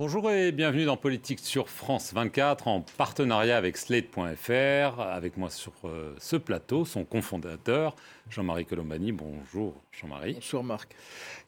Bonjour et bienvenue dans Politique sur France 24 en partenariat avec Slate.fr. Avec moi sur euh, ce plateau, son cofondateur, Jean-Marie Colombani. Bonjour Jean-Marie. Bonjour Marc.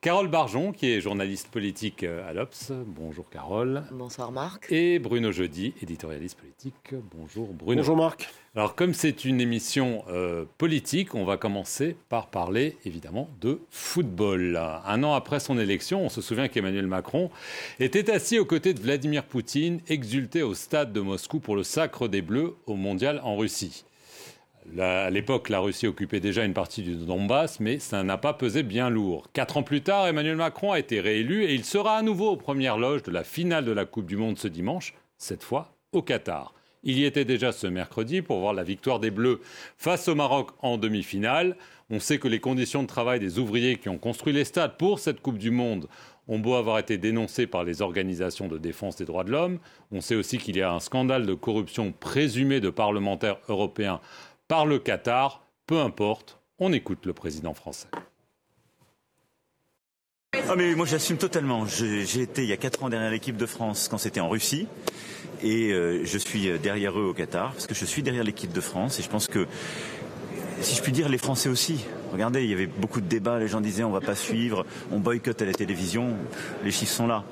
Carole Barjon, qui est journaliste politique euh, à l'Obs. Bonjour Carole. Bonsoir Marc. Et Bruno Jeudi, éditorialiste politique. Bonjour Bruno. Bonjour Marc. Alors comme c'est une émission euh, politique, on va commencer par parler évidemment de football. Un an après son élection, on se souvient qu'Emmanuel Macron était assis aux côtés de Vladimir Poutine, exulté au stade de Moscou pour le sacre des Bleus au mondial en Russie à l'époque, la Russie occupait déjà une partie du Donbass, mais ça n'a pas pesé bien lourd. Quatre ans plus tard, Emmanuel Macron a été réélu et il sera à nouveau aux premières loges de la finale de la Coupe du Monde ce dimanche, cette fois au Qatar. Il y était déjà ce mercredi pour voir la victoire des Bleus face au Maroc en demi-finale. On sait que les conditions de travail des ouvriers qui ont construit les stades pour cette Coupe du Monde ont beau avoir été dénoncées par les organisations de défense des droits de l'homme. On sait aussi qu'il y a un scandale de corruption présumé de parlementaires européens par le Qatar, peu importe, on écoute le président français. Ah mais moi j'assume totalement. J'ai été il y a 4 ans derrière l'équipe de France quand c'était en Russie et euh, je suis derrière eux au Qatar parce que je suis derrière l'équipe de France et je pense que si je puis dire les Français aussi. Regardez, il y avait beaucoup de débats, les gens disaient on va pas suivre, on boycotte à la télévision, les chiffres sont là.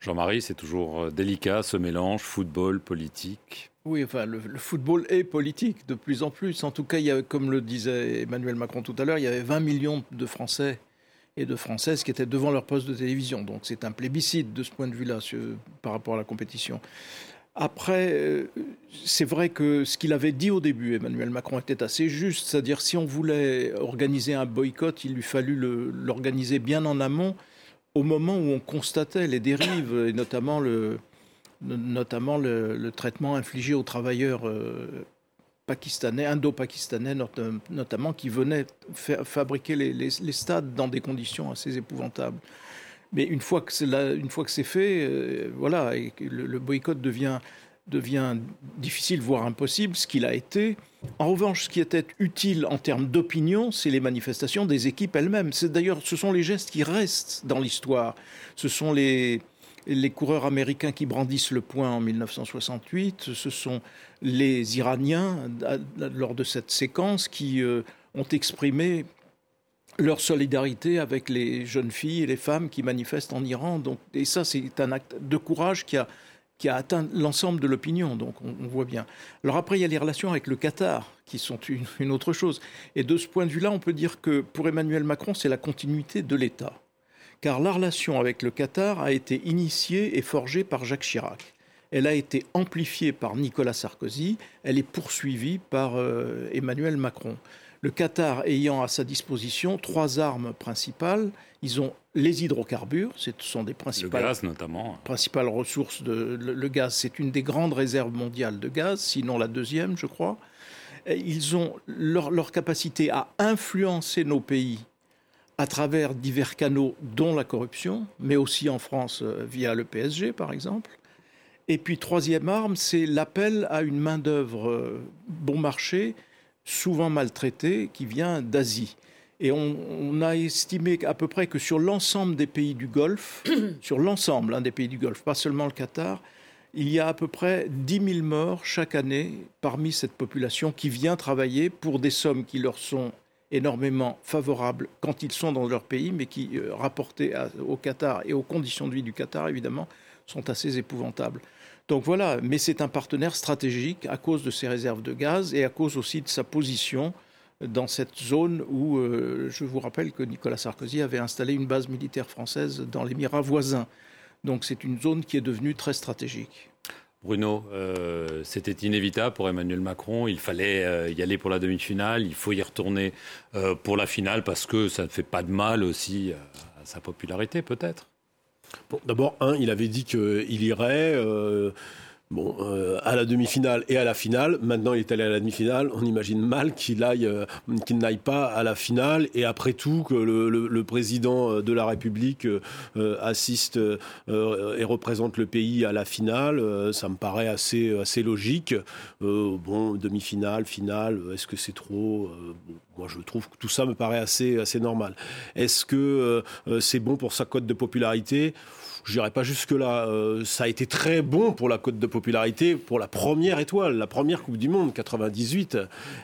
Jean-Marie, c'est toujours euh, délicat ce mélange football politique. Oui, enfin, le, football est politique de plus en plus. En tout cas, il y a, comme le disait Emmanuel Macron tout à l'heure, il y avait 20 millions de Français et de Françaises qui étaient devant leur poste de télévision. Donc c'est un plébiscite de ce point de vue-là par rapport à la compétition. Après, euh, c'est vrai que ce qu'il avait dit au début, Emmanuel Macron, était assez juste. C'est-à-dire, si on voulait organiser un boycott, il lui fallut l'organiser bien en amont, au moment où on constatait les dérives, et notamment le, notamment le, traitement infligé aux travailleurs euh, pakistanais, indo-pakistanais notamment, qui venaient fabriquer les, stades dans des conditions assez épouvantables. Mais une fois que c'est fait, euh, voilà, le, boycott devient, devient difficile, voire impossible, ce qu'il a été. En revanche, ce qui était utile en termes d'opinion, c'est les manifestations des équipes elles-mêmes. C'est d'ailleurs, ce sont les gestes qui restent dans l'histoire. Ce sont les, les coureurs américains qui brandissent le poing en 1968, ce sont les Iraniens, lors de cette séquence, qui euh, ont exprimé leur solidarité avec les jeunes filles et les femmes qui manifestent en Iran. Donc, et ça, c'est un acte de courage qui a, atteint l'ensemble de l'opinion. Donc, on, voit bien. Alors après, il y a les relations avec le Qatar, qui sont une autre chose. Et de ce point de vue-là, on peut dire que pour Emmanuel Macron, c'est la continuité de l'État car la relation avec le Qatar a été initiée et forgée par Jacques Chirac. Elle a été amplifiée par Nicolas Sarkozy, elle est poursuivie par euh, Emmanuel Macron. Le Qatar ayant à sa disposition trois armes principales, ils ont les hydrocarbures, ce sont des principales, gaz notamment. principales ressources. De, le, gaz, c'est une des grandes réserves mondiales de gaz, sinon la deuxième, je crois. ils ont leur capacité à influencer nos pays à travers divers canaux, dont la corruption, mais aussi en France euh, via le PSG, par exemple. Et puis, troisième arme, c'est l'appel à une main-d'œuvre euh, bon marché, souvent maltraitée, qui vient d'Asie. Et on, a estimé à peu près que sur l'ensemble des pays du Golfe, sur l'ensemble hein, des pays du Golfe, pas seulement le Qatar, il y a à peu près 10 000 morts chaque année parmi cette population qui vient travailler pour des sommes qui leur sont énormément favorables quand ils sont dans leur pays, mais qui, euh, rapportés au Qatar et aux conditions de vie du Qatar, évidemment, sont assez épouvantables. Donc voilà, mais c'est un partenaire stratégique à cause de ses réserves de gaz et à cause aussi de sa position dans cette zone où, euh, je vous rappelle que Nicolas Sarkozy avait installé une base militaire française dans l'Émirat voisin. Donc c'est une zone qui est devenue très stratégique. Bruno, euh, c'était inévitable pour Emmanuel Macron. Il fallait euh, y aller pour la demi-finale. Il faut y retourner euh, pour la finale parce que ça ne fait pas de mal aussi à sa popularité, peut-être. D'abord, un, il avait dit qu'il irait. Bon, euh, à la demi-finale et à la finale. Maintenant, il est allé à la demi-finale. On imagine mal qu'il aille, euh, qu'il n'aille pas à la finale. Et après tout, que le, président de la République euh, assiste et représente le pays à la finale, ça me paraît assez, assez logique. bon, demi-finale, finale, est-ce que c'est trop Moi, je trouve que tout ça me paraît assez, assez normal. Est-ce que c'est bon pour sa cote de popularité? Je n'irai pas jusque-là. Euh, ça a été très bon pour la cote de popularité, pour la première étoile, la première Coupe du Monde, 98.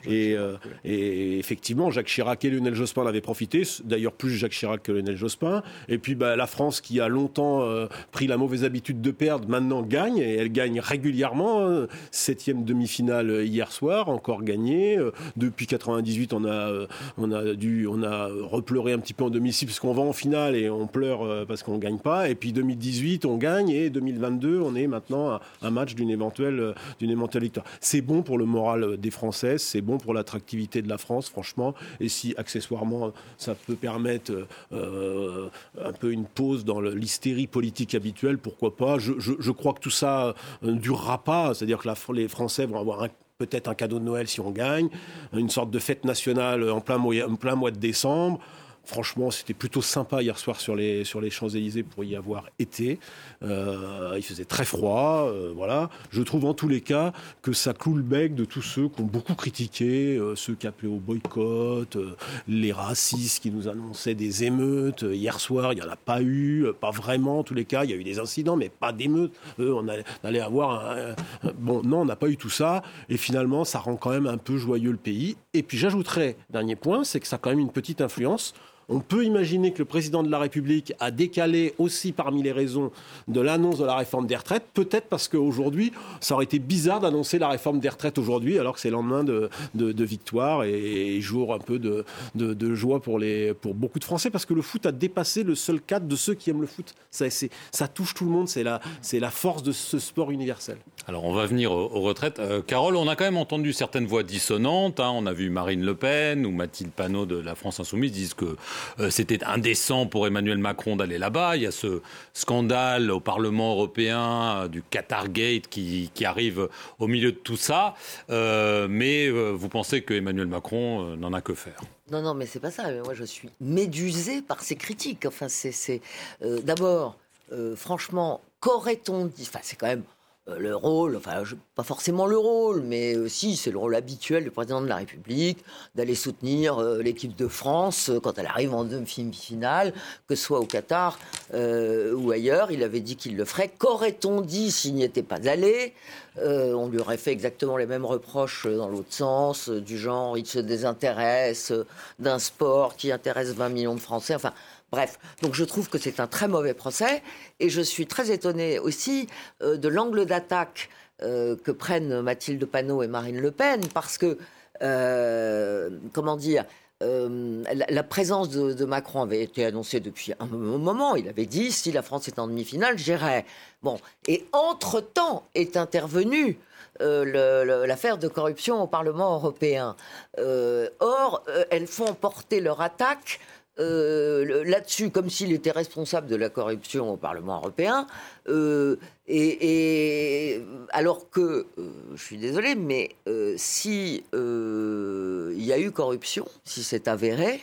Et, euh, et effectivement, Jacques Chirac et Lionel Jospin l'avaient profité. D'ailleurs, plus Jacques Chirac que Lionel Jospin. Et puis, bah, la France, qui a longtemps euh, pris la mauvaise habitude de perdre, maintenant gagne. Et elle gagne régulièrement. Hein. Septième demi-finale hier soir, encore gagné. depuis 98, on a, on a dû, on a repleuré un petit peu en 2006 parce qu'on va en finale et on pleure parce qu'on ne gagne pas. Et puis 2018, on gagne et 2022, on est maintenant à un match d'une éventuelle, euh, victoire. C'est bon pour le moral euh, des Françaises, c'est bon pour l'attractivité de la France, franchement. Et si accessoirement ça peut permettre euh, un peu une pause dans l'hystérie politique habituelle, pourquoi pas je, crois que tout ça ne durera pas, c'est-à-dire que les Français vont avoir peut-être un cadeau de Noël si on gagne, une sorte de fête nationale en plein mois de décembre. Franchement, c'était plutôt sympa hier soir sur les, sur les Champs-Élysées pour y avoir été. Euh, il faisait très froid. Euh, voilà. Je trouve en tous les cas que ça cloue le bec de tous ceux qui ont beaucoup critiqué, euh, ceux qui appelaient au boycott, les racistes qui nous annonçaient des émeutes. Hier soir, il n'y en a pas eu, pas vraiment en tous les cas. Il y a eu des incidents, mais pas d'émeutes. on allait avoir un, Bon, non, on n'a pas eu tout ça. Et finalement, ça rend quand même un peu joyeux le pays. Et puis j'ajouterais, dernier point, c'est que ça a quand même une petite influence on peut imaginer que le président de la République a décalé aussi parmi les raisons de l'annonce de la réforme des retraites, peut-être parce qu'aujourd'hui, ça aurait été bizarre d'annoncer la réforme des retraites aujourd'hui, alors que c'est le lendemain de, victoire et, jour un peu de, joie pour, les, pour beaucoup de Français, parce que le foot a dépassé le seul cadre de ceux qui aiment le foot. Ça, ça touche tout le monde, c'est la, la force de ce sport universel. Alors on va venir aux, retraites. Euh, Carole, on a quand même entendu certaines voix dissonantes. Hein. On a vu Marine Le Pen ou Mathilde Panot de la France Insoumise disent que euh, c'était indécent pour Emmanuel Macron d'aller là-bas. Il y a ce scandale au Parlement européen euh, du Qatar Gate qui, arrive au milieu de tout ça. Euh, mais vous pensez que Emmanuel Macron n'en a que faire? Non, non, mais c'est pas ça. Moi, je suis médusé par ces critiques. Enfin, c'est d'abord, franchement, qu'aurait-on dit? Enfin, c'est quand même le rôle, enfin pas forcément le rôle, mais aussi c'est le rôle habituel du président de la République d'aller soutenir euh, l'équipe de France euh, quand elle arrive en demi-finale, que ce soit au Qatar ou ailleurs. Il avait dit qu'il le ferait. Qu'aurait-on dit s'il n'y était pas allé? On lui aurait fait exactement les mêmes reproches dans l'autre sens, du genre il se désintéresse d'un sport qui intéresse 20 millions de Français. Enfin, Bref, donc je trouve que c'est un très mauvais procès et je suis très étonnée aussi euh, de l'angle d'attaque euh, que prennent Mathilde Panot et Marine Le Pen parce que, euh, comment dire, la, présence de, Macron avait été annoncée depuis un moment. Il avait dit si la France est en demi-finale, j'irai. Bon, et entre-temps est intervenue l'affaire de corruption au Parlement européen. or, elles font porter leur attaque euh, là-dessus, comme s'il était responsable de la corruption au Parlement européen. Euh, et, alors que, euh, je suis désolé, mais si il y a eu corruption, si c'est avéré,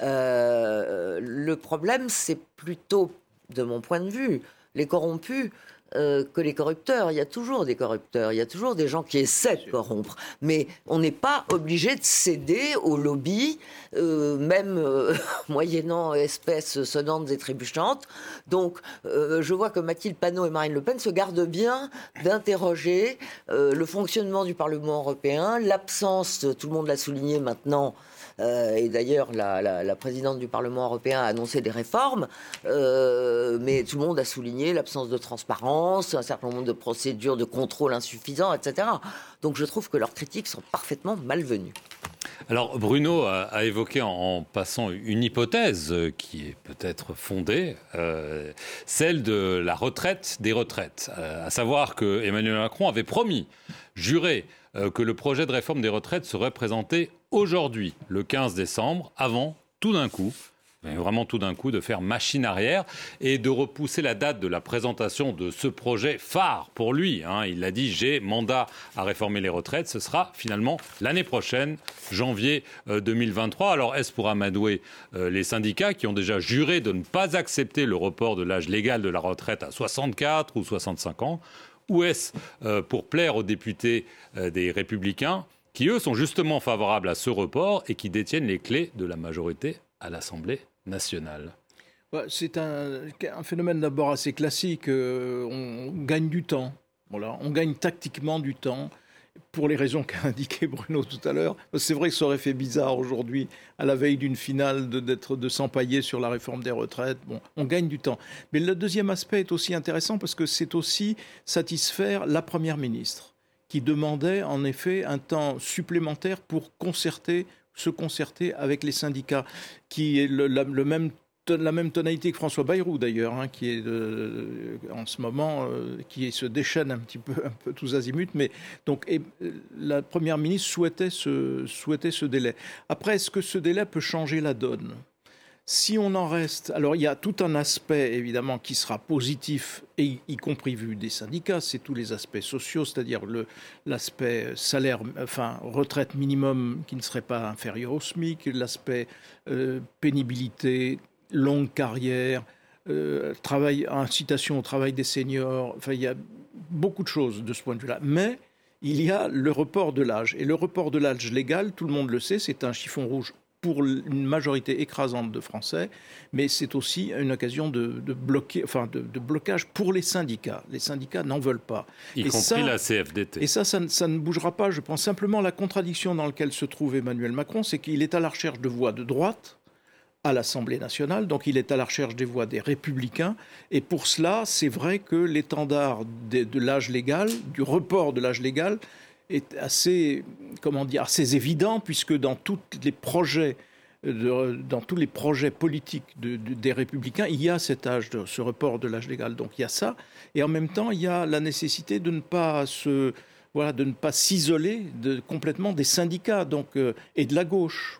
le problème, c'est plutôt, de mon point de vue, les corrompus euh, que les corrupteurs. Il y a toujours des corrupteurs, il y a toujours des gens qui essaient de corrompre. Mais on n'est pas obligé de céder au lobby, euh, même euh, moyennant espèces sonnantes et trébuchantes. Donc, je vois que Mathilde Panot et Marine Le Pen se gardent bien d'interroger le fonctionnement du Parlement européen, l'absence, tout le monde l'a souligné maintenant, euh, et d'ailleurs, la, présidente du Parlement européen a annoncé des réformes, euh, mais tout le monde a souligné l'absence de transparence, un certain nombre de procédures de contrôle insuffisants, etc. Donc je trouve que leurs critiques sont parfaitement malvenues. Alors Bruno a, évoqué en, passant une hypothèse qui est peut-être fondée, euh, celle de la retraite des retraites, à savoir que Emmanuel Macron avait promis, juré, que le projet de réforme des retraites serait présenté aujourd'hui, le 15 décembre, avant, tout d'un coup, vraiment tout d'un coup de faire machine arrière et de repousser la date de la présentation de ce projet phare pour lui. Hein. Il l'a dit, j'ai mandat à réformer les retraites. Ce sera finalement l'année prochaine, janvier 2023. Euh, Alors est-ce pour amadouer euh, les syndicats qui ont déjà juré de ne pas accepter le report de l'âge légal de la retraite à 64 ou 65 ans? Ou est-ce euh, pour plaire aux députés des républicains qui, eux, sont justement favorables à ce report et qui détiennent les clés de la majorité à l'Assemblée nationale C'est un, phénomène d'abord assez classique. Euh, on, gagne du temps. On gagne tactiquement du temps pour les raisons qu'a indiqué Bruno tout à l'heure. C'est vrai que ça aurait fait bizarre aujourd'hui, à la veille d'une finale, de, de s'empailler sur la réforme des retraites. On gagne du temps. Mais le deuxième aspect est aussi intéressant parce que c'est aussi satisfaire la Première ministre, qui demandait en effet un temps supplémentaire pour concerter se concerter avec les syndicats, qui est le, même la même tonalité que François Bayrou d'ailleurs, hein, qui est en ce moment, euh, qui se déchaîne un petit peu, tous azimuts. Mais donc, et, la première ministre souhaitait ce, délai. Après, est-ce que ce délai peut changer la donne? Si on en reste, alors il y a tout un aspect évidemment qui sera positif, et y compris vu des syndicats, c'est tous les aspects sociaux, c'est-à-dire l'aspect salaire, enfin retraite minimum qui ne serait pas inférieur au SMIC, l'aspect euh, pénibilité, longue carrière, euh, travail, incitation au travail des seniors, enfin il y a beaucoup de choses de ce point de vue-là. Mais il y a le report de l'âge. Et le report de l'âge légal, tout le monde le sait, c'est un chiffon rouge pour une majorité écrasante de Français, mais c'est aussi une occasion de, bloquer, enfin de, blocage pour les syndicats. Les syndicats n'en veulent pas. Y compris la CFDT. Et ça, ça, ne bougera pas. Je pense simplement la contradiction dans laquelle se trouve Emmanuel Macron, c'est qu'il est à la recherche de voix de droite à l'Assemblée nationale, donc il est à la recherche des voix des républicains, et pour cela, c'est vrai que l'étendard de, l'âge légal, du report de l'âge légal, est assez, comment dire, assez évident, puisque dans tous les projets dans tous les projets politiques des républicains, il y a cet âge, de, ce report de l'âge légal. Donc il y a ça. Et en même temps, il y a la nécessité de ne pas se, voilà, de ne pas s'isoler complètement des syndicats donc, euh, et de la gauche.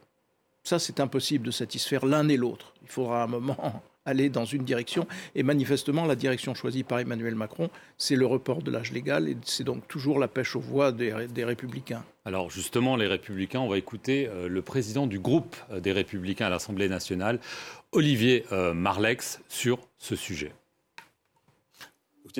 Ça, c'est impossible de satisfaire l'un et l'autre. Il faudra un moment aller dans une direction. Et manifestement, la direction choisie par Emmanuel Macron, c'est le report de l'âge légal. Et c'est donc toujours la pêche aux voix des, républicains. Alors justement, les républicains, on va écouter euh, le président du groupe euh, des républicains à l'Assemblée nationale, Olivier euh, Marlex, sur ce sujet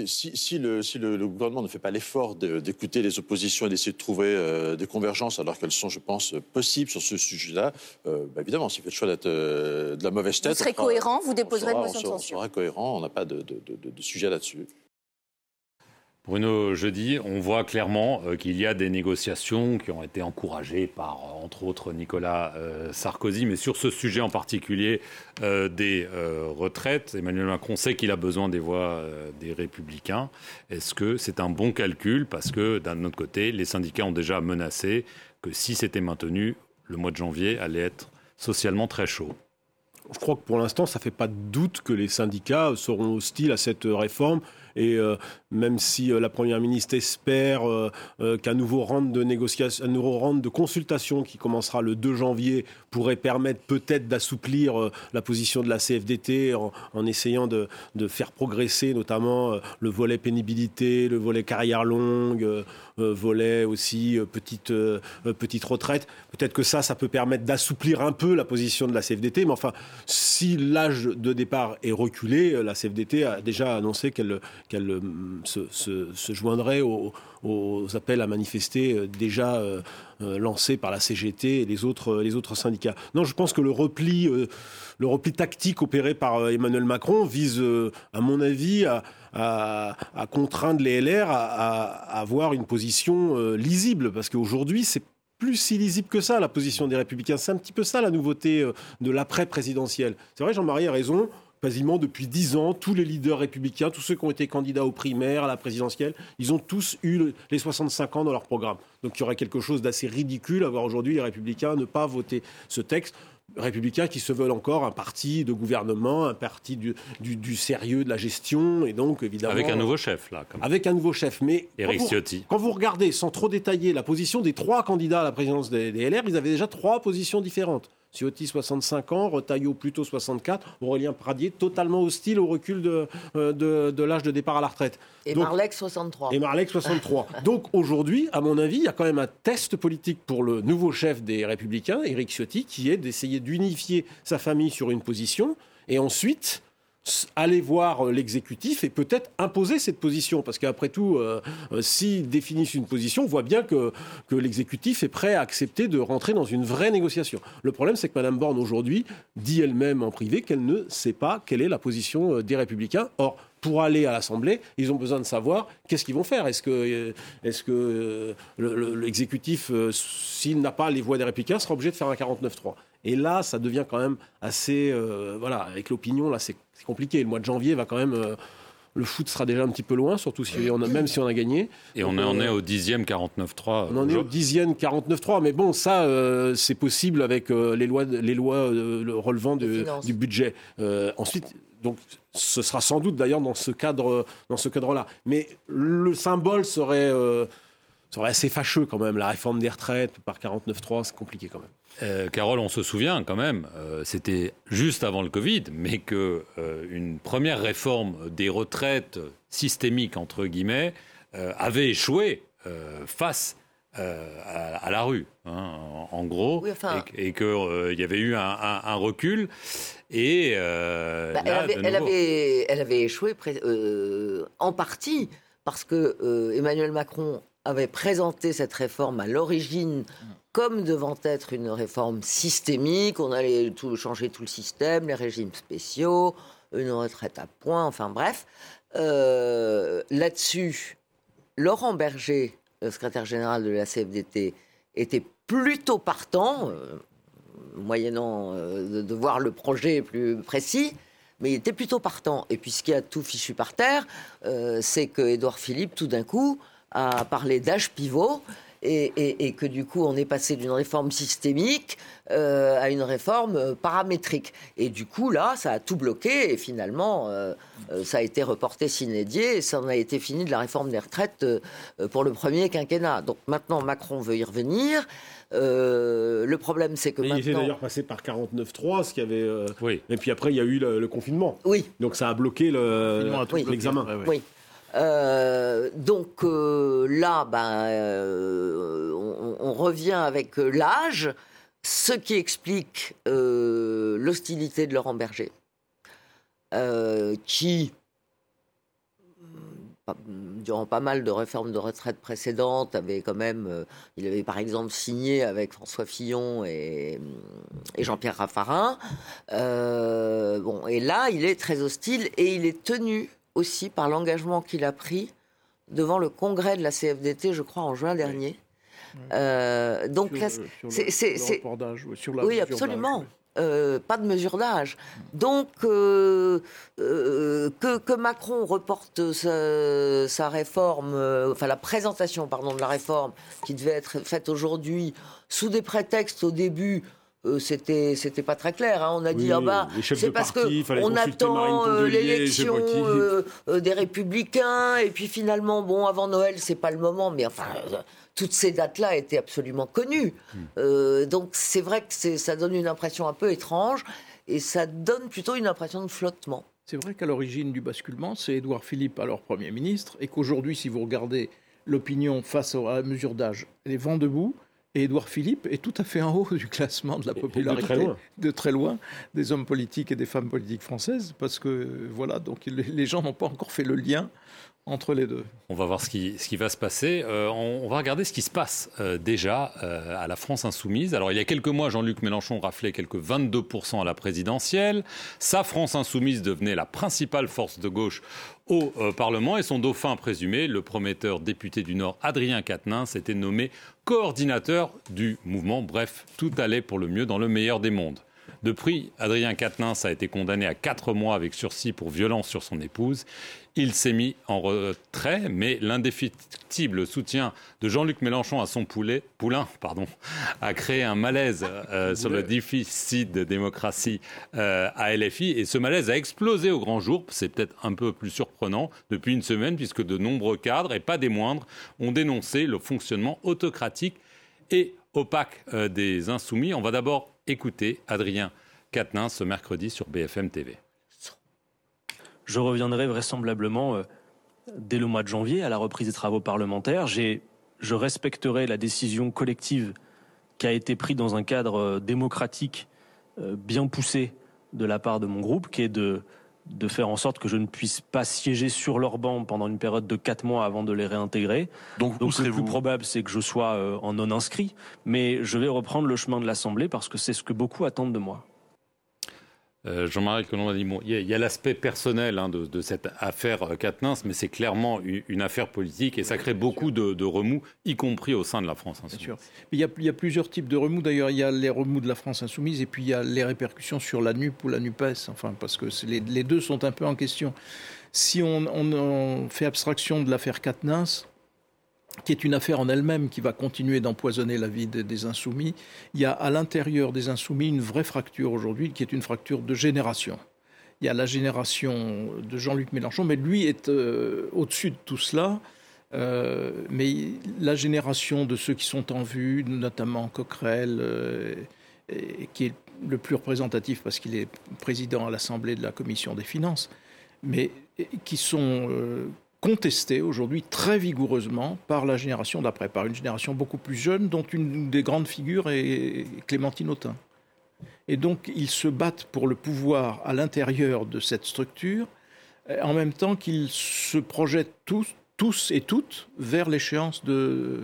si, le, gouvernement ne fait pas l'effort d'écouter les oppositions et d'essayer de trouver euh, des convergences, alors qu'elles sont, je pense, possibles sur ce sujet-là, euh, bah, évidemment, s'il fait le choix d'être euh, de la mauvaise tête. Vous serez cohérent, vous déposerez une motion de censure. On sera cohérent, on n'a pas de sujet là-dessus. Bruno Jeudi, on voit clairement euh, qu'il y a des négociations qui ont été encouragées par, euh, entre autres, Nicolas euh, Sarkozy, mais sur ce sujet en particulier des retraites, Emmanuel Macron sait qu'il a besoin des voix des républicains. Est-ce que c'est un bon calcul? Parce que, d'un autre côté, les syndicats ont déjà menacé que si c'était maintenu, le mois de janvier allait être socialement très chaud. Je crois que pour l'instant, ça ne fait pas de doute que les syndicats seront hostiles à cette réforme et euh, même si euh, la Première ministre espère euh, qu'un nouveau round de négociation, un nouveau round de consultation qui commencera le 2 janvier pourrait permettre peut-être d'assouplir la position de la CFDT en, essayant de, faire progresser notamment le volet pénibilité, le volet carrière longue, volet aussi petite, petite retraite. Peut-être que ça, ça peut permettre d'assouplir un peu la position de la CFDT. Mais enfin, si l'âge de départ est reculé, la CFDT a déjà annoncé qu'elle qu'elle euh, se, joindrait aux, appels à manifester euh, déjà euh, lancés par la CGT et les autres, syndicats. Non, je pense que le repli, tactique opéré par Emmanuel Macron vise, à mon avis, à, contraindre les LR à, avoir une position lisible, parce qu'aujourd'hui, c'est plus si lisible que ça, la position des Républicains. C'est un petit peu ça la nouveauté de l'après-présidentiel. C'est vrai, Jean-Marie a raison quasiment depuis dix ans, tous les leaders républicains, tous ceux qui ont été candidats aux primaires, à la présidentielle, ils ont tous eu les 65 ans dans leur programme. Donc il y aurait quelque chose d'assez ridicule à voir aujourd'hui les républicains ne pas voter ce texte républicains qui se veulent encore un parti de gouvernement, un parti du, du, sérieux de la gestion, et donc évidemment... Avec un nouveau chef, là. Avec un nouveau chef, mais... Eric quand Ciotti. quand vous regardez, sans trop détailler, la position des trois candidats à la présidence des, des LR, ils avaient déjà trois positions différentes. Ciotti 65 ans, Retailleau plutôt 64, Aurélien Pradier totalement hostile au recul de, euh, de, de l'âge de départ à la retraite. Et Marlec 63. Et Marlec 63. Donc aujourd'hui, à mon avis, il y a quand même un test politique pour le nouveau chef des Républicains, Éric Ciotti, qui est d'essayer d'unifier sa famille sur une position et ensuite aller voir euh, l'exécutif et peut-être imposer cette position. Parce qu'après tout, euh, euh, s'ils définissent une position, on voit bien que, que l'exécutif est prêt à accepter de rentrer dans une vraie négociation. Le problème, c'est que Mme Borne, aujourd'hui, dit elle-même en privé qu'elle ne sait pas quelle est la position des Républicains. Or, pour aller à l'Assemblée, ils ont besoin de savoir qu'est-ce qu'ils vont faire. Est-ce que, est que l'exécutif, s'il n'a pas les voix des Républicains, sera obligé de faire un 49-3 Et là, ça devient quand même assez... voilà, avec l'opinion, là, c'est c'est compliqué. Le mois de janvier va quand même. Euh, le foot sera déjà un petit peu loin, surtout si on a, même si on a gagné. Et on en est euh, au dixième 49-3. On en est au dixième 49-3, mais bon, ça, euh, c'est possible avec les lois, les lois relevant du budget. ensuite, donc, ce sera sans doute d'ailleurs dans ce cadre, dans ce cadre-là. Mais le symbole serait, serait assez fâcheux quand même. La réforme des retraites par 49-3, c'est compliqué quand même. Euh, Carole, on se souvient quand même, euh, c'était juste avant le Covid, mais que euh, une première réforme des retraites systémiques entre guillemets avait échoué face à, la rue, hein, en, gros, et, qu'il y avait eu un, recul. Et bah, elle, avait, elle, avait, échoué en partie parce que Emmanuel Macron avait présenté cette réforme à l'origine comme devant être une réforme systémique, on allait tout, changer tout le système, les régimes spéciaux, une retraite à point, enfin bref. Euh, là-dessus, Laurent Berger, le secrétaire général de la CFDT, était plutôt partant, euh, moyennant euh, de, voir le projet plus précis, mais il était plutôt partant. Et puis ce qui a tout fichu par terre, c'est que Édouard Philippe, tout d'un coup, a parlé d'âge pivot et, que du coup on est passé d'une réforme systémique euh, à une réforme euh, paramétrique. Et du coup là, ça a tout bloqué et finalement euh, ça a été reporté s'inédier et ça en a été fini de la réforme des retraites pour le premier quinquennat. Donc maintenant Macron veut y revenir. le problème, c'est que maintenant... Il était d'ailleurs passé par 49.3, ce qui avait... Oui. Et puis après, il y a eu le, confinement. Oui. Donc ça a bloqué l'examen. Le, oui. Euh, donc euh, là, ben, euh, on, revient avec l'âge, ce qui explique l'hostilité de Laurent Berger, qui, durant pas mal de réformes de retraite précédentes, avait quand même, il avait par exemple signé avec François Fillon et, et Jean-Pierre Raffarin. bon, et là, il est très hostile et il est tenu aussi par l'engagement qu'il a pris devant le congrès de la CFDT, je crois, en juin dernier. Euh, donc, c'est. Oui, absolument. Euh, pas de mesure d'âge. Donc, euh, que, que, Macron reporte sa, sa réforme, enfin la présentation, pardon, de la réforme qui devait être faite aujourd'hui, sous des prétextes au début euh, c'était c'était pas très clair. Hein. On a dit ah bah c'est parce que on attend euh, l'élection euh, des Républicains et puis finalement bon avant Noël c'est pas le moment mais enfin toutes ces dates-là étaient absolument connues. Hmm. donc c'est vrai que ça donne une impression un peu étrange et ça donne plutôt une impression de flottement. C'est vrai qu'à l'origine du basculement, c'est Édouard Philippe, alors Premier ministre, et qu'aujourd'hui, si vous regardez l'opinion face à la mesure d'âge, elle est vent debout. Et Édouard Philippe est tout à fait en haut du classement de la popularité, de très, loin. des hommes politiques et des femmes politiques françaises, parce que voilà, donc les gens n'ont pas encore fait le lien entre les deux. On va voir ce qui, ce qui va se passer. Euh, on, va regarder ce qui se passe euh, déjà euh, à la France insoumise. Alors il y a quelques mois, Jean-Luc Mélenchon raflait quelques 22% à la présidentielle. Sa France insoumise devenait la principale force de gauche au Parlement et son dauphin présumé, le prometteur député du Nord Adrien Quatennens, s'était nommé coordinateur du mouvement. Bref, tout allait pour le mieux dans le meilleur des mondes. Depuis, Adrien Quatennens a été condamné à 4 mois avec sursis pour violence sur son épouse. Il s'est mis en retrait, mais l'indéfectible soutien de Jean-Luc Mélenchon à son poulet, poulain pardon, a créé un malaise euh, sur le déficit de démocratie euh, à LFI. Et ce malaise a explosé au grand jour. C'est peut-être un peu plus surprenant depuis une semaine, puisque de nombreux cadres, et pas des moindres, ont dénoncé le fonctionnement autocratique et opaque euh, des insoumis. On va d'abord Écoutez Adrien Quatennens ce mercredi sur BFM TV. Je reviendrai vraisemblablement euh, dès le mois de janvier à la reprise des travaux parlementaires. Je respecterai la décision collective qui a été prise dans un cadre euh, démocratique euh, bien poussé de la part de mon groupe, qui est de, de faire en sorte que je ne puisse pas siéger sur leur banc pendant une période de quatre mois avant de les réintégrer. Donc, Donc le plus probable, c'est que je sois en non inscrit, mais je vais reprendre le chemin de l'Assemblée parce que c'est ce que beaucoup attendent de moi. Euh, Jean-Marie Colomb bon, il y a, l'aspect personnel hein, de, cette affaire euh, mais c'est clairement une, affaire politique et ça crée beaucoup de, remous, y compris au sein de la France insoumise. Bien sûr. Il y, a, a, plusieurs types de remous. D'ailleurs, il y a les remous de la France insoumise et puis il y a les répercussions sur la NUP ou la NUPES, enfin, parce que les, deux sont un peu en question. Si on, on fait abstraction de l'affaire Katnins, qui est une affaire en elle-même qui va continuer d'empoisonner la vie des, insoumis. Il y a à l'intérieur des insoumis une vraie fracture aujourd'hui, qui est une fracture de génération. Il y a la génération de Jean-Luc Mélenchon, mais lui est euh, au-dessus de tout cela. Euh, mais la génération de ceux qui sont en vue, notamment Coquerel, euh, qui est le plus représentatif parce qu'il est président à l'Assemblée de la Commission des finances, mais qui sont contesté aujourd'hui très vigoureusement par la génération d'après, par une génération beaucoup plus jeune, dont une des grandes figures est Clémentine Autain. Et donc ils se battent pour le pouvoir à l'intérieur de cette structure, en même temps qu'ils se projettent tous, et toutes vers l'échéance de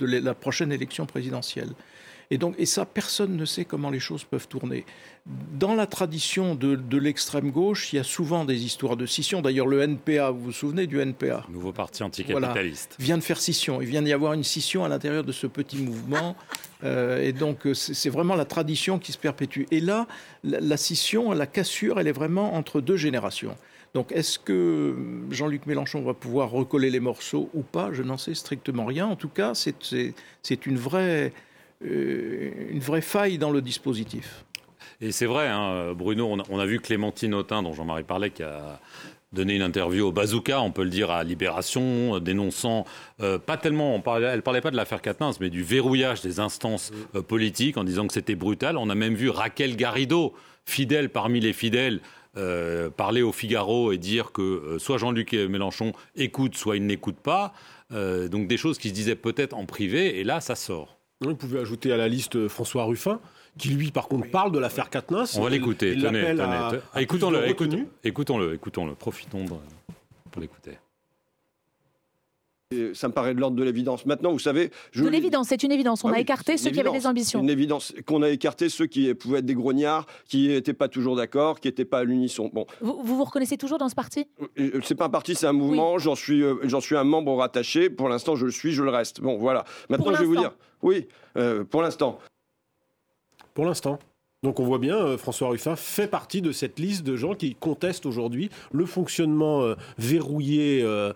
la prochaine élection présidentielle. Et donc, et ça, personne ne sait comment les choses peuvent tourner. Dans la tradition de, l'extrême gauche, il y a souvent des histoires de scission. D'ailleurs, le NPA, vous vous souvenez du NPA Nouveau parti anticapitaliste. vient de faire scission. Il vient d'y avoir une scission à l'intérieur de ce petit mouvement. Euh, et donc, c'est vraiment la tradition qui se perpétue. Et là, la, scission, la cassure, elle est vraiment entre deux générations. Donc, est-ce que Jean-Luc Mélenchon va pouvoir recoller les morceaux ou pas? Je n'en sais strictement rien. En tout cas, c'est une vraie, euh, une vraie faille dans le dispositif. Et c'est vrai, hein, Bruno, on a, vu Clémentine Autain, dont Jean-Marie parlait, qui a donné une interview au Bazooka, on peut le dire, à Libération, euh, dénonçant euh, pas tellement, on parlait, elle parlait pas de l'affaire Quatennens, mais du verrouillage des instances euh, politiques, en disant que c'était brutal. On a même vu Raquel Garrido, fidèle parmi les fidèles, parler au Figaro et dire que soit Jean-Luc Mélenchon écoute, soit il n'écoute pas. donc des choses qui se disaient peut-être en privé, et là, ça sort. Vous pouvez ajouter à la liste François Ruffin, qui lui, par contre, parle de l'affaire Katnas. On va l'écouter. Tenez, tenez. Écoutons-le, écoutons-le, écoutons-le. Profitons pour l'écouter. Ça me paraît de l'ordre de l'évidence. Maintenant, vous savez... Je... De l'évidence, c'est une évidence. On ah a écarté ceux qui avaient des ambitions. Une évidence qu'on a écarté ceux qui pouvaient être des grognards, qui n'étaient pas toujours d'accord, qui n'étaient pas à l'unisson. Bon. Vous, vous, reconnaissez toujours dans ce parti? Euh, C'est pas un parti, c'est un mouvement. J'en suis, euh, j'en suis un membre rattaché. Pour l'instant, je le suis, je le reste. Bon, voilà. Maintenant, je vais vous dire... Oui, euh, pour l'instant pour l'instant. Donc on voit bien, euh, François Ruffin fait partie de cette liste de gens qui contestent aujourd'hui le fonctionnement euh, verrouillé euh,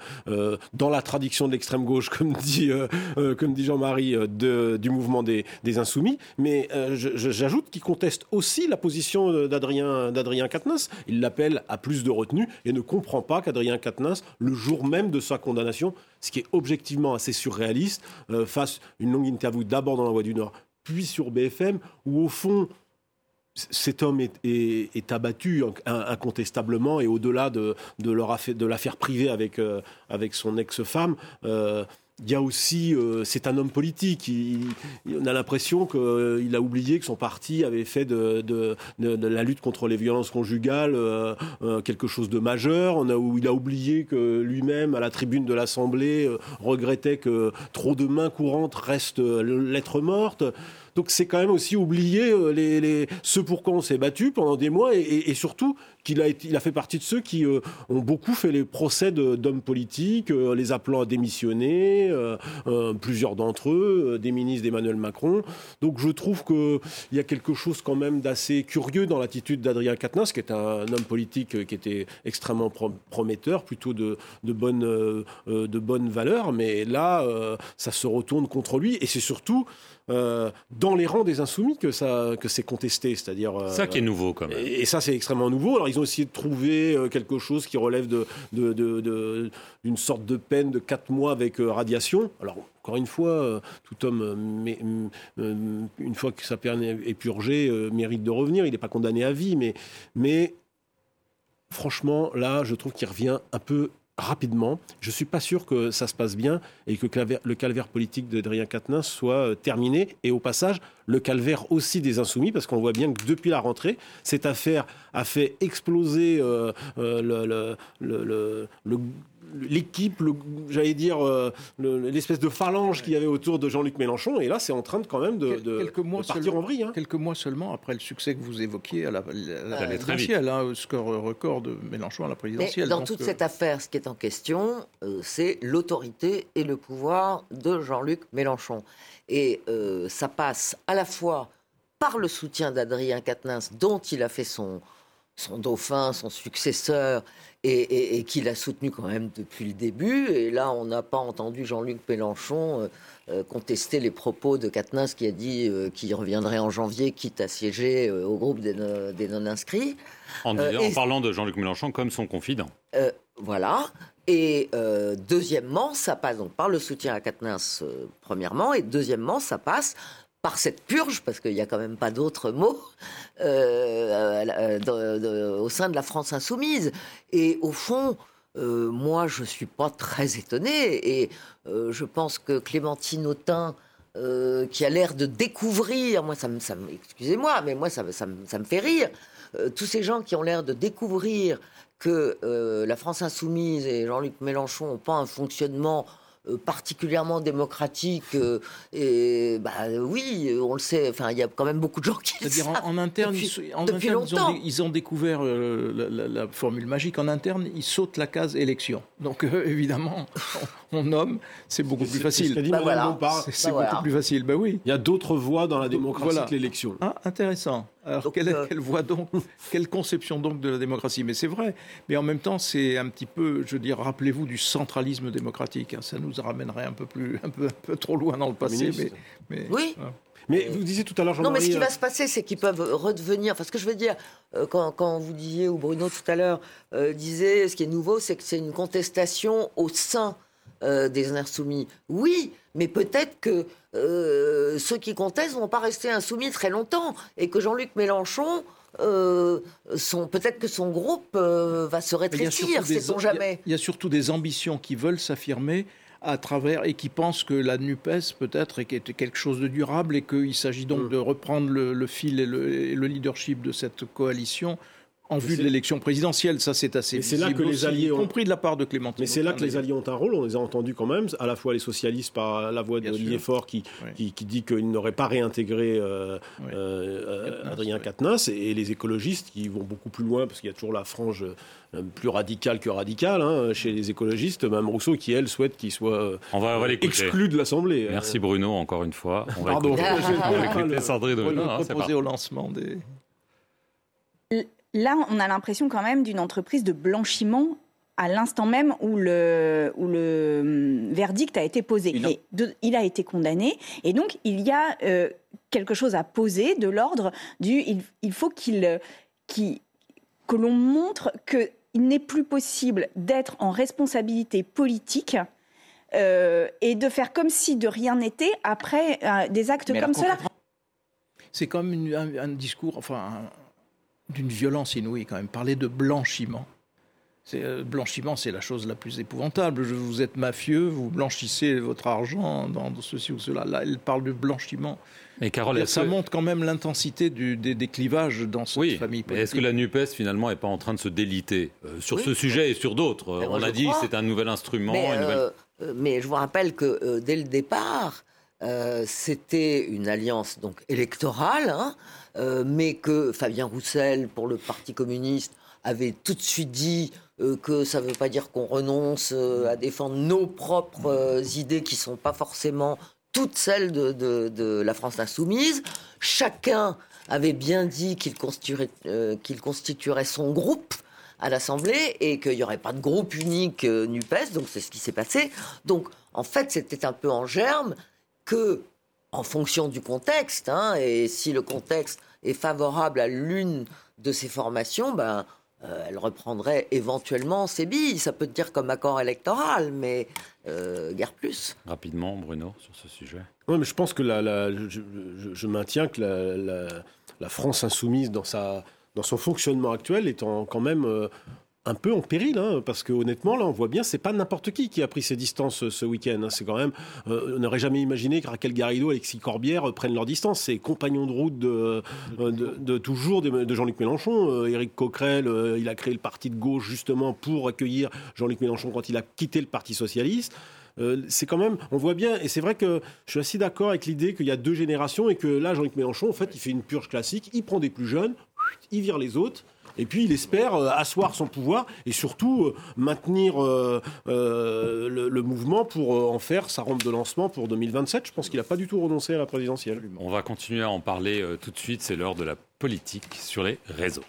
dans la tradition de l'extrême gauche, comme dit, Jean-Marie, du mouvement des, insoumis. Mais j'ajoute qu'il conteste aussi la position d'Adrien, d'Adrien Quatennens. Il l'appelle à plus de retenue et ne comprend pas qu'Adrien Quatennens, le jour même de sa condamnation, ce qui est objectivement assez surréaliste, fasse une longue interview d'abord dans la Voix du Nord, puis sur BFM, où au fond, cet homme est, abattu incontestablement et au-delà de, de l'affaire privée avec, euh, avec son ex-femme. Euh, il y a aussi, euh, c'est un homme politique. on a l'impression qu'il a oublié que son parti avait fait de, la lutte contre les violences conjugales quelque chose de majeur. On il a oublié que lui-même, à la tribune de l'Assemblée, regrettait que trop de mains courantes restent lettres mortes. Donc c'est quand même aussi oublier euh, les, ce pour quoi on s'est battu pendant des mois et, surtout qu'il a, il a fait partie de ceux qui euh, ont beaucoup fait les procès d'hommes politiques, euh, les appelant à démissionner, plusieurs d'entre eux, des ministres d'Emmanuel Macron. Donc je trouve qu'il y a quelque chose quand même d'assez curieux dans l'attitude d'Adrien Quatennens, qui est un, homme politique qui était extrêmement prometteur, plutôt de, de bonnes valeurs, mais là, ça se retourne contre lui et c'est surtout euh, dans les rangs des insoumis que ça que c'est contesté, c'est-à-dire ça qui est nouveau quand même. Et, ça c'est extrêmement nouveau. Alors ils ont essayé de trouver quelque chose qui relève d'une de, de, de, sorte de peine de 4 mois avec radiation. Alors, encore une fois, tout homme, une fois que sa peine est purgée, mérite de revenir. Il n'est pas condamné à vie, mais, mais franchement, là, je trouve qu'il revient un peu rapidement. Je ne suis pas sûr que ça se passe bien et que le calvaire politique d'Adrien Quatennens soit euh, terminé. Et au passage, le calvaire aussi des insoumis, parce qu'on voit bien que depuis la rentrée, cette affaire a fait exploser euh, euh, le, l'équipe, j'allais dire, euh, l'espèce de phalange qu'il y avait autour de Jean-Luc Mélenchon. Et là, c'est en train de, quand même de, quelques mois partir en vrille. Hein. Quelques mois seulement après le succès que vous évoquiez à la, présidentielle, hein, score record de Mélenchon à la présidentielle. dans toute euh, cette affaire, ce qui est en question, euh, c'est l'autorité et le pouvoir de Jean-Luc Mélenchon. Et ça passe à la fois par le soutien d'Adrien Quatennens, dont il a fait son, son dauphin, son successeur, et, qu'il a soutenu quand même depuis le début. Et là, on n'a pas entendu Jean-Luc Mélenchon euh, euh, contester les propos de Quatennens qui a dit euh, qu'il reviendrait en janvier, quitte à siéger au groupe des, non-inscrits. En, parlant de Jean-Luc Mélenchon comme son confident. voilà. Et deuxièmement, ça passe donc par le soutien à Quatennens, premièrement, et deuxièmement, ça passe par cette purge, parce qu'il n'y a quand même pas d'autres mots, euh, euh, au sein de la France insoumise. Et au fond, euh, moi, je ne suis pas très étonné, et je pense que Clémentine Autain, qui a l'air de découvrir, moi, ça me, ça excusez-moi, mais moi, ça, ça, ça me fait rire, tous ces gens qui ont l'air de découvrir que la France insoumise et Jean-Luc Mélenchon n'ont pas un fonctionnement euh, particulièrement démocratique. Euh, et bah, oui, on le sait. Enfin, il y a quand même beaucoup de gens qui. C'est-à-dire en, interne, depuis, en interne ils, ont, découvert euh, la, formule magique. En interne, ils sautent la case élection. Donc évidemment, on, nomme, c'est beaucoup plus facile. C'est bah, bah beaucoup plus facile. Ben oui. Il y a d'autres voies dans la démocratie que l'élection. Ah, intéressant. Alors, quelle, euh, quelle, voie donc Quelle conception donc de la démocratie? Mais c'est vrai. Mais en même temps, c'est un petit peu, je veux dire, rappelez-vous du centralisme démocratique. Hein. Ça nous ramènerait un peu, plus, un peu, un peu trop loin dans le passé. Mais, oui. Mais vous disiez tout à l'heure, Non, mais ce qui va se passer, c'est qu'ils peuvent redevenir. Enfin, ce que je veux dire, euh, quand, quand vous disiez, ou Bruno tout à l'heure euh, disait, ce qui est nouveau, c'est que c'est une contestation au sein des insoumis. Oui, mais peut-être que euh, ceux qui contestent vont pas rester insoumis très longtemps et que Jean-Luc Mélenchon euh, peut-être que son groupe euh, va se rétrécir, sait-on jamais. Il y, a surtout des ambitions qui veulent s'affirmer à travers et qui pensent que la NUPES peut-être est quelque chose de durable et qu'il s'agit donc mm. de reprendre le, fil et le, leadership de cette coalition en vue de l'élection présidentielle. Ça, c'est assez. c'est là que les alliés ont compris de la part de Clémentine. Mais c'est là que les alliés ont un rôle. On les a entendus quand même, à la fois les socialistes par la voix d'Olivier Faure qui, qui, dit qu'il n'aurait pas réintégré euh, euh, Adrien Quatennens et les écologistes qui vont beaucoup plus loin parce qu'il y a toujours la frange euh, plus radicale que radicale hein, chez les écologistes. Mme Rousseau qui elle souhaite qu'il soit on va, exclu de l'Assemblée. Merci Bruno encore une fois. On va Pardon. Écouter, on va Sandrine au lancement des Là, on a l'impression quand même d'une entreprise de blanchiment à l'instant même où le, où le hum, verdict a été posé. Il a, il a été condamné. Et donc, il y a euh, quelque chose à poser de l'ordre du... Il, faut qu'il, que l'on montre qu'il n'est plus possible d'être en responsabilité politique euh, et de faire comme si de rien n'était après euh, des actes comme cela. C'est comme un, un, discours, enfin, d'une violence inouïe quand même. Parler de blanchiment. Euh, blanchiment, c'est la chose la plus épouvantable. vous êtes mafieux, vous blanchissez votre argent dans ceci ou cela. Là, elle parle de blanchiment. Mais Carole, ça montre quand même l'intensité des, clivages dans cette famille politique. Est-ce que la NUPES, finalement, n'est pas en train de se déliter euh, sur ce sujet et sur d'autres? On a dit c'est un nouvel instrument. Mais, euh, mais, je vous rappelle que dès le départ, c'était une alliance donc électorale. Hein, euh, mais que Fabien Roussel, pour le Parti communiste, avait tout de suite dit euh, que ça ne veut pas dire qu'on renonce euh, à défendre nos propres idées qui ne sont pas forcément toutes celles de, la France insoumise. Chacun avait bien dit qu'il constituerait, son groupe à l'Assemblée et qu'il n'y aurait pas de groupe unique NUPES, donc c'est ce qui s'est passé. Donc en fait, c'était un peu en germe que en fonction du contexte, hein, et si le contexte est favorable à l'une de ces formations, ben, elle reprendrait éventuellement ses billes. Ça peut te dire comme accord électoral, mais guère plus. Rapidement, Bruno, sur ce sujet. Oui, mais je pense que la, je, maintiens que la, France insoumise dans, sa, dans son fonctionnement actuel est quand même un peu en péril, hein, parce que honnêtement, là, on voit bien, c'est pas n'importe qui qui a pris ses distances euh, ce week-end. Hein. c'est quand même, euh, on n'aurait jamais imaginé que Raquel Garrido, Alexis Corbière euh, prennent leur distance. C'est compagnons de route de, de, toujours de, Jean-Luc Mélenchon. Éric Coquerel, il a créé le parti de gauche justement pour accueillir Jean-Luc Mélenchon quand il a quitté le Parti socialiste. c'est quand même, on voit bien, et c'est vrai que je suis assez d'accord avec l'idée qu'il y a deux générations et que là, Jean-Luc Mélenchon, en fait, il fait une purge classique, il prend des plus jeunes, il vire les autres, et puis il espère euh, asseoir son pouvoir et surtout euh, maintenir euh, le, mouvement pour en faire sa rampe de lancement pour 2027. Je pense qu'il n'a pas du tout renoncé à la présidentielle. On va continuer à en parler tout de suite. C'est l'heure de la politique sur les réseaux.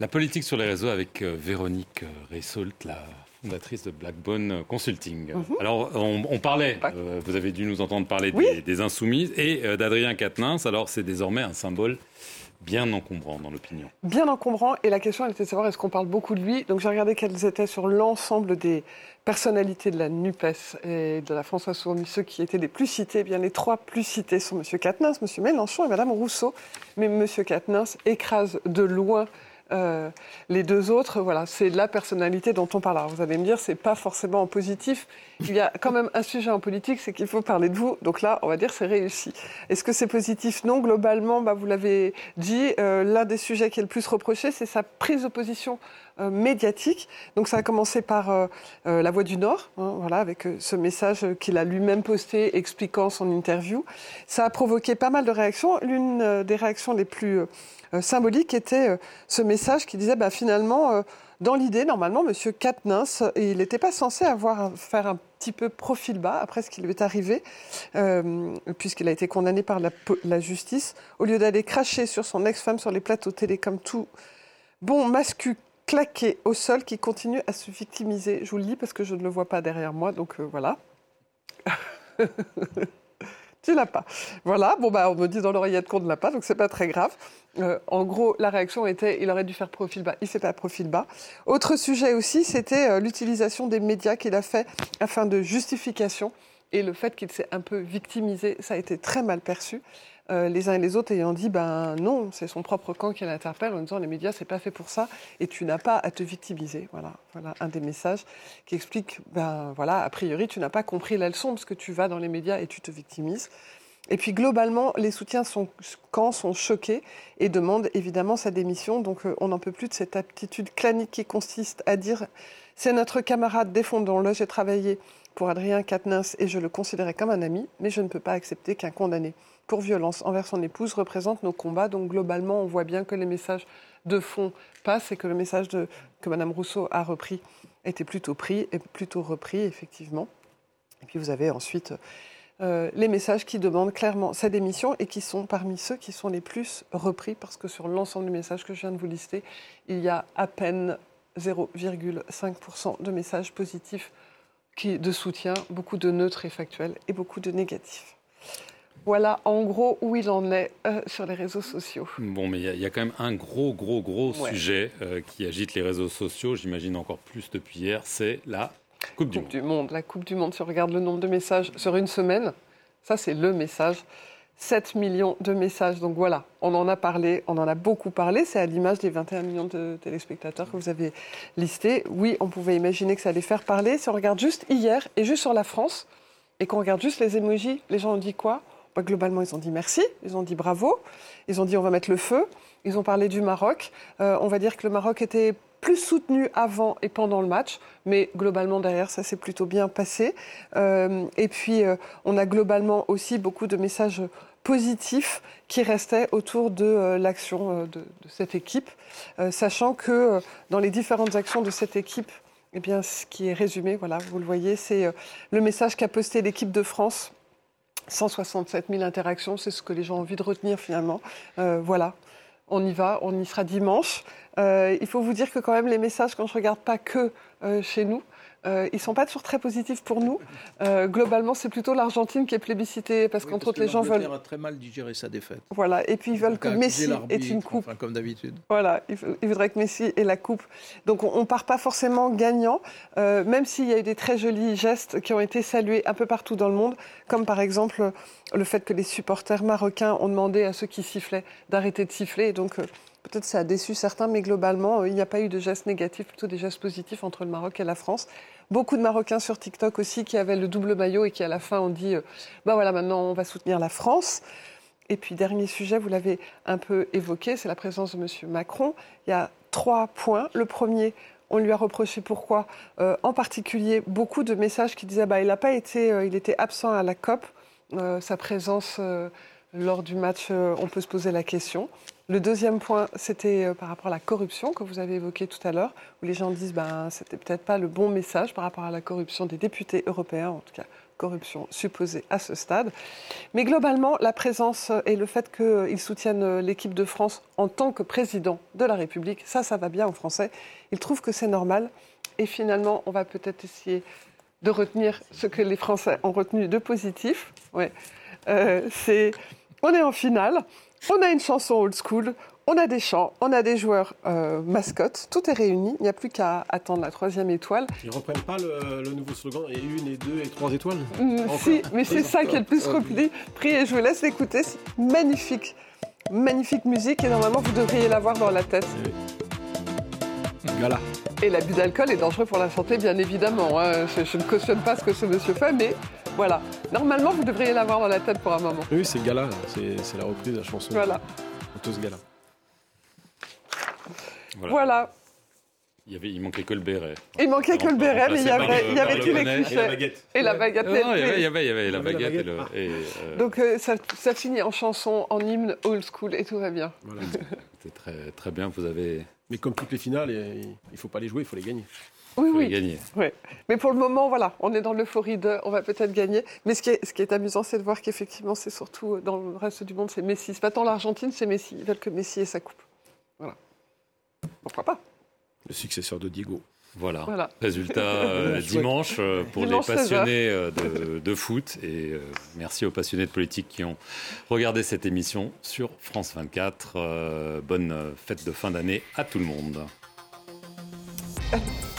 La politique sur les réseaux avec Véronique Ressoult, la fondatrice de Blackbone Consulting. Mhm. Alors, on, parlait, euh, vous avez dû nous entendre parler des, Insoumises et euh, d'Adrien Quatennens. Alors, c'est désormais un symbole bien encombrant dans l'opinion. Bien encombrant. Et la question, elle était de savoir est-ce qu'on parle beaucoup de lui? Donc, j'ai regardé quelles étaient sur l'ensemble des personnalités de la NUPES et de la France Insoumise, ceux qui étaient les plus cités. Eh bien, les trois plus cités sont M. Quatennens, M. Mélenchon et Mme Rousseau. Mais M. Quatennens écrase de loin euh, les deux autres, voilà, c'est la personnalité dont on parle. Alors vous allez me dire, c'est pas forcément en positif. Il y a quand même un sujet en politique, c'est qu'il faut parler de vous. Donc là, on va dire, c'est réussi. Est-ce que c'est positif? Non, globalement, bah, vous l'avez dit, euh, l'un des sujets qui est le plus reproché, c'est sa prise de position euh, médiatique. Donc ça a commencé par La Voix du Nord, hein, voilà, avec ce message qu'il a lui-même posté expliquant son interview. Ça a provoqué pas mal de réactions. L'une des réactions les plus euh, symbolique était euh, ce message qui disait bah, finalement, euh, dans l'idée, normalement, M. Katnins, il n'était pas censé avoir faire un petit peu profil bas après ce qui lui est arrivé, puisqu'il a été condamné par la, justice, au lieu d'aller cracher sur son ex-femme sur les plateaux télé comme tout bon mascu claqué au sol qui continue à se victimiser. Je vous le dis parce que je ne le vois pas derrière moi, donc voilà. tu l'as pas. Voilà, bon bah on me dit dans l'oreillette qu'on ne l'a pas, donc c'est pas très grave. Euh, en gros, la réaction était il aurait dû faire profil bas, il fait pas profil bas. Autre sujet aussi, c'était euh, l'utilisation des médias qu'il a fait afin de justification et le fait qu'il s'est un peu victimisé, ça a été très mal perçu. Euh, les uns et les autres ayant dit ben non, c'est son propre camp qui l'interpelle en disant les médias c'est pas fait pour ça et tu n'as pas à te victimiser. Voilà, voilà un des messages qui explique ben voilà a priori tu n'as pas compris la leçon parce que tu vas dans les médias et tu te victimises. Et puis globalement, les soutiens sont, camps sont choqués et demandent évidemment sa démission. Donc euh, on n'en peut plus de cette aptitude clanique qui consiste à dire c'est notre camarade, défendons-le. J'ai travaillé pour Adrien Quatennens et je le considérais comme un ami, mais je ne peux pas accepter qu'un condamné pour violence envers son épouse représente nos combats. Donc globalement, on voit bien que les messages de fond passent et que le message que Mme Rousseau a repris était plutôt pris et plutôt repris, effectivement. Et puis vous avez ensuite euh, les messages qui demandent clairement sa démission et qui sont parmi ceux qui sont les plus repris parce que sur l'ensemble des messages que je viens de vous lister, il y a à peine 0,5% de messages positifs qui, de soutien, beaucoup de neutres et factuels et beaucoup de négatifs. Voilà en gros où il en est euh, sur les réseaux sociaux. Bon, mais il y, a quand même un gros, gros, gros sujet euh, qui agite les réseaux sociaux, j'imagine encore plus depuis hier, c'est la Coupe, du, monde. La Coupe du Monde, si on regarde le nombre de messages sur une semaine, ça c'est le message. 7 millions de messages. Donc voilà, on en a parlé, on en a beaucoup parlé. C'est à l'image des 21 millions de téléspectateurs que vous avez listés. Oui, on pouvait imaginer que ça allait faire parler. Si on regarde juste hier et juste sur la France, et qu'on regarde juste les émojis, les gens ont dit quoi? Bah, Globalement, ils ont dit merci, ils ont dit bravo, ils ont dit on va mettre le feu, ils ont parlé du Maroc. Euh, on va dire que le Maroc était plus soutenu avant et pendant le match, mais globalement derrière ça s'est plutôt bien passé. Euh, et puis euh, on a globalement aussi beaucoup de messages positifs qui restaient autour de euh, l'action de, cette équipe, sachant que dans les différentes actions de cette équipe, eh bien, ce qui est résumé, voilà, vous le voyez, c'est le message qu'a posté l'équipe de France 167 000 interactions, c'est ce que les gens ont envie de retenir finalement. voilà, on y va, on y sera dimanche. Euh, il faut vous dire que quand même les messages, quand je regarde pas que euh, chez nous, euh, ils sont pas toujours très positifs pour nous. Euh, globalement, c'est plutôt l'Argentine qui est plébiscitée parce qu'entre autres, les gens veulent. a très mal digéré sa défaite. Voilà, et puis ils veulent que Messi ait une coupe. comme d'habitude. Voilà, ils voudraient que Messi ait la coupe. Donc on, ne part pas forcément gagnant, euh, même s'il y a eu des très jolis gestes qui ont été salués un peu partout dans le monde, comme par exemple le fait que les supporters marocains ont demandé à ceux qui sifflaient d'arrêter de siffler. donc Peut-être ça a déçu certains, mais globalement, il n'y a pas eu de gestes négatifs, plutôt des gestes positifs entre le Maroc et la France. Beaucoup de Marocains sur TikTok aussi qui avaient le double maillot et qui à la fin ont dit, bah voilà, maintenant on va soutenir la France. Et puis dernier sujet, vous l'avez un peu évoqué, c'est la présence de M. Macron. Il y a trois points. Le premier, on lui a reproché pourquoi, euh, en particulier, beaucoup de messages qui disaient bah, il n'a pas été, euh, il était absent à la COP. Euh, sa présence lors du match, on peut se poser la question. Le deuxième point, c'était euh, par rapport à la corruption que vous avez évoqué tout à l'heure, où les gens disent ben c'était peut-être pas le bon message par rapport à la corruption des députés européens, en tout cas corruption supposée à ce stade. Mais globalement, la présence et le fait qu'ils soutiennent l'équipe de France en tant que président de la République, ça, ça va bien en français. Ils trouvent que c'est normal. Et finalement, on va peut-être essayer de retenir ce que les Français ont retenu de positif. Ouais. Euh, c'est on est en finale. On a une chanson old school, on a des chants, on a des joueurs euh, mascottes, tout est réuni. Il n'y a plus qu'à attendre la troisième étoile. Ils ne reprennent pas le, nouveau slogan et une et deux et trois étoiles mm, Si, mais c'est ça qui est le plus repris. et je vous laisse l'écouter. C'est magnifique, magnifique musique et normalement vous devriez l'avoir dans la tête. Voilà. Et l'abus d'alcool est dangereux pour la santé, bien évidemment. Hein. Je, ne cautionne pas ce que ce monsieur fait, mais voilà. Normalement, vous devriez l'avoir dans la tête pour un moment. Oui, c'est le gala, c'est la reprise de la chanson. Voilà. ce gala. Voilà. Il, y avait, il manquait que le béret. Il manquait que le béret, mais il y avait, il y avait tous les clichés. Et la baguette. Et la baguette. Non, il, y avait, il, y avait, il y avait la baguette. Et le, et, euh... Donc euh, ça, ça, finit en chanson, en hymne old school et tout va bien. Voilà. C'est très, très bien, vous avez... Mais comme toutes les finales, il ne faut pas les jouer, il faut les gagner. Oui, oui. Gagner. oui. Mais pour le moment, voilà, on est dans l'euphorie de, on va peut-être gagner. Mais ce qui est, ce qui est amusant, c'est de voir qu'effectivement, c'est surtout dans le reste du monde, c'est Messi. C'est pas tant l'Argentine, c'est Messi. Ils veulent que Messi ait sa coupe. Voilà. Pourquoi pas? Le successeur de Diego. Voilà. Résultat euh, dimanche euh, pour les passionnés euh, de, foot. Et merci aux passionnés de politique qui ont regardé cette émission sur France 24. bonne fête de fin d'année à tout le monde.